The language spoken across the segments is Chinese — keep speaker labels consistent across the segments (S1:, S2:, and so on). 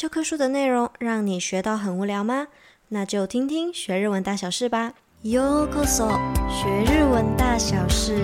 S1: 教科书的内容让你学到很无聊吗？那就听听学日文大小事吧。ようこそ，学日文大小事，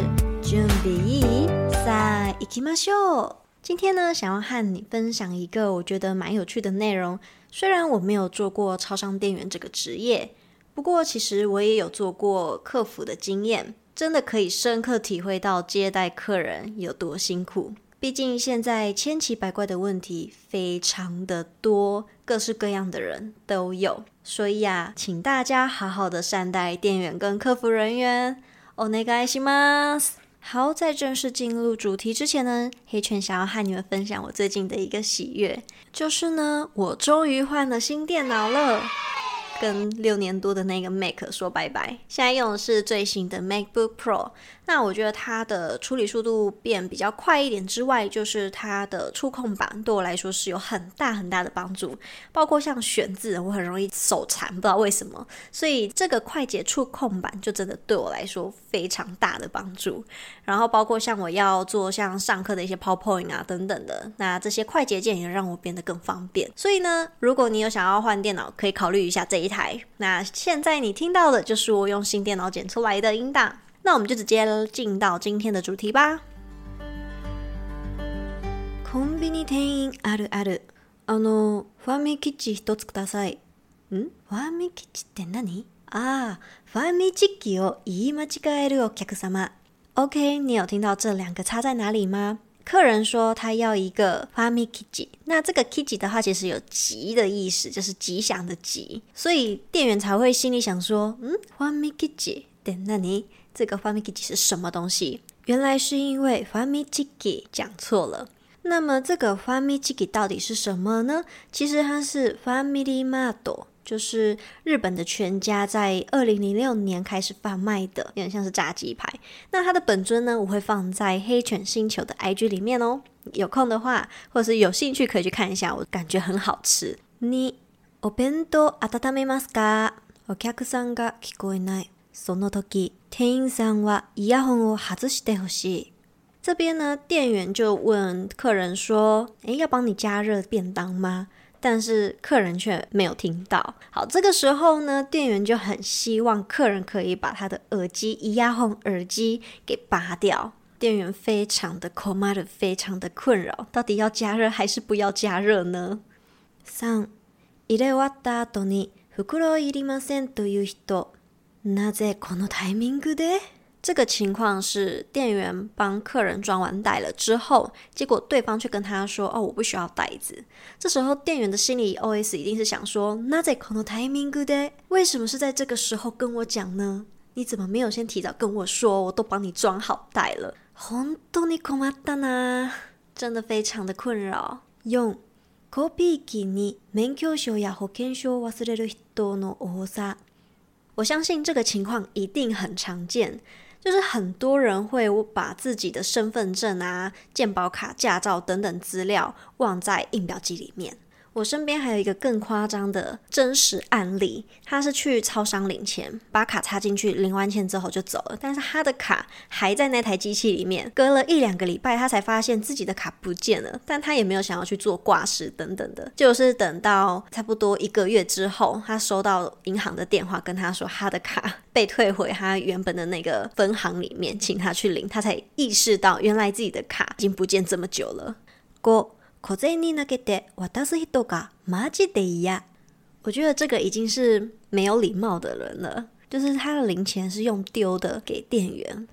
S1: 准备いい？さあ、行きましょう。今天呢，想要和你分享一个我觉得蛮有趣的内容。虽然我没有做过超商店员这个职业，不过其实我也有做过客服的经验，真的可以深刻体会到接待客人有多辛苦。 毕竟现在千奇百怪的问题非常的多，各式各样的人都有，所以啊，请大家好好的善待店员跟客服人员。お愿いします。好，在正式进入主题之前呢，黑犬想要和你们分享我最近的一个喜悦，就是呢，我终于换了新电脑了。 跟六年多的那个 Mac 说拜拜，现在用的是最新的 MacBook Pro。那我觉得它的处理速度变比较快一点之外，就是它的触控板对我来说是有很大很大的帮助。包括像选字，我很容易手残，不知道为什么。所以这个快捷触控板就真的对我来说非常大的帮助。然后包括像我要做像上课的一些 PowerPoint 啊等等的，那这些快捷键也让我变得更方便。所以呢，如果你有想要换电脑，可以考虑一下这一台。那现在你听到的就是我用新电脑剪出来的音档。那我们就直接进到今天的主题吧。コンビニ店员あるある。あの、ファミチキ一つください。ん？ファミチキって何？啊，ファミチキを言い间违えるお客様。OK，你有听到这两个差在哪里吗？客人说他要一个ファミチキ，那这个キチ的话其实有吉的意思，就是吉祥的吉，所以店员才会心里想说，嗯，ファミチキって何？这个ファミチキ是什么东西？原来是因为ファミチキ讲错了。那么这个ファミチキ到底是什么呢？其实它是ファミリーマート， 就是日本的全家在二零零六年开始贩卖的，有点像是炸鸡排。那它的本尊呢，我会放在黑犬星球的 IG 里面哦。有空的话，或者是有兴趣可以去看一下，我感觉很好吃。你お弁当温めますか？お客さんが闻こえない。その时、店员さんはイヤホンを外してほしい。这边呢，店员就问客人说：“诶，要帮你加热便当吗？” 但是客人却没有听到。好，这个时候呢，店员就很希望客人可以把他的耳机、イヤホン耳机给拔掉。店员非常的困惑，非常的困扰，到底要加热还是不要加热呢？三、入れ终わった后に袋いりませんという人。なぜこのタイミングで？ 这个情况是店员帮客人装完袋了之后，结果对方却跟他说：“哦，我不需要袋子。”这时候店员的心里 OS 一定是想说：“なぜこのタイミングで？为什么是在这个时候跟我讲呢？你怎么没有先提早跟我说？我都帮你装好袋了。”本当に困ったな，真的非常的困扰。四、コピー机に免许证や保険证を忘れる人の多さ。我相信这个情况一定很常见， 就是很多人会把自己的身份证啊、健保卡、驾照等等资料忘在印表机里面。我身边还有一个更夸张的真实案例，他是去超商领钱，把卡插进去，领完钱之后就走了，但是他的卡还在那台机器里面，隔了一两个礼拜，他才发现自己的卡不见了，但他也没有想要去做挂失等等的，就是等到差不多一个月之后，他收到银行的电话，跟他说他的卡 被退回他原本的那个分行里面，请他去领，他才意识到原来自己的卡已经不见这么久了。过。小銭投げて渡す人がマジで嫌。我觉得这个已经是没有礼貌的人了，就是他的零钱是用丢的给店员。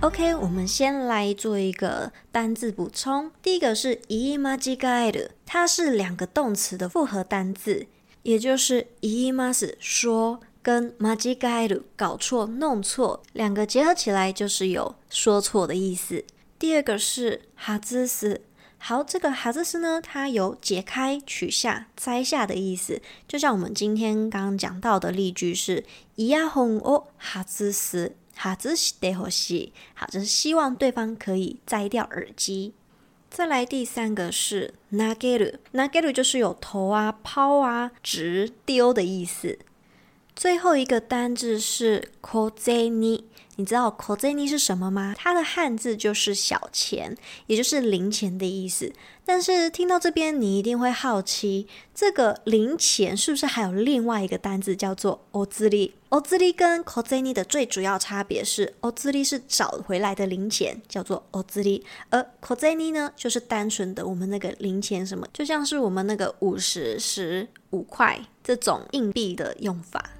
S1: OK，我们先来做一个单字补充。第一个是言い间违える，它是两个动词的复合单字，也就是言います说跟间违える搞错弄错，两个结合起来就是有说错的意思。 第二个是哈兹斯，好，这个哈兹斯呢，它有解开、取下、摘下的意思，就像我们今天刚刚讲到的例句是イヤホンを外す、外してほしい，好，就是希望对方可以摘掉耳机。再来第三个是投げる，投げる就是有投啊、抛啊、掷、丢的意思。最后一个单字是小銭。 你知道小銭是什么吗？它的汉字就是小钱，也就是零钱的意思。但是听到这边，你一定会好奇，这个零钱是不是还有另外一个单字叫做お钓り？お钓り跟小銭的最主要差别是，お钓り是找回来的零钱，叫做お钓り，而小銭呢，就是单纯的我们那个零钱，什么就像是我们那个五十、十、五块这种硬币的用法。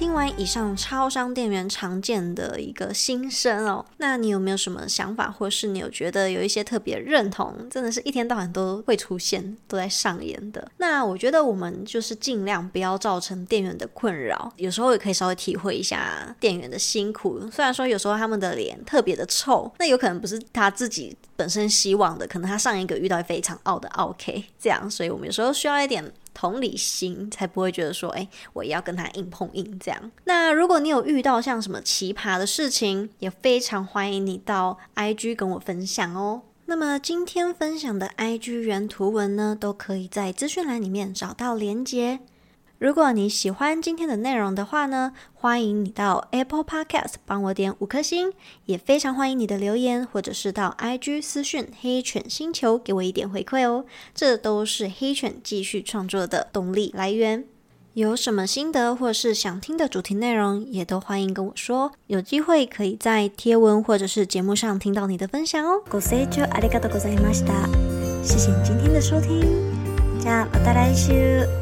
S1: 听完以上超商店员常见的一个心声哦，那你有没有什么想法，或是你有觉得有一些特别认同，真的是一天到晚都会出现，都在上演的？那我觉得我们就是尽量不要造成店员的困扰，有时候也可以稍微体会一下店员的辛苦。虽然说有时候他们的脸特别的臭，那有可能不是他自己本身希望的，可能他上一个遇到非常傲的 OK 这样，所以我们有时候需要一点。同理心才不会觉得说，哎，我也要跟他硬碰硬这样。那如果你有遇到像什么奇葩的事情，也非常欢迎你到 IG 跟我分享哦。那么今天分享的 IG 原图文呢，都可以在资讯栏里面找到连接。如果你喜欢今天的内容的话呢，欢迎你到 Apple Podcast 帮我点五颗星，也非常欢迎你的留言，或者是到 IG 私讯黑犬星球给我一点回馈哦，这都是黑犬继续创作的动力来源。有什么心得或是想听的主题内容，也都欢迎跟我说，有机会可以在贴文或者是节目上听到你的分享哦。ご清聴ありがとうございました。谢谢你今天的收听，じゃあまた来周。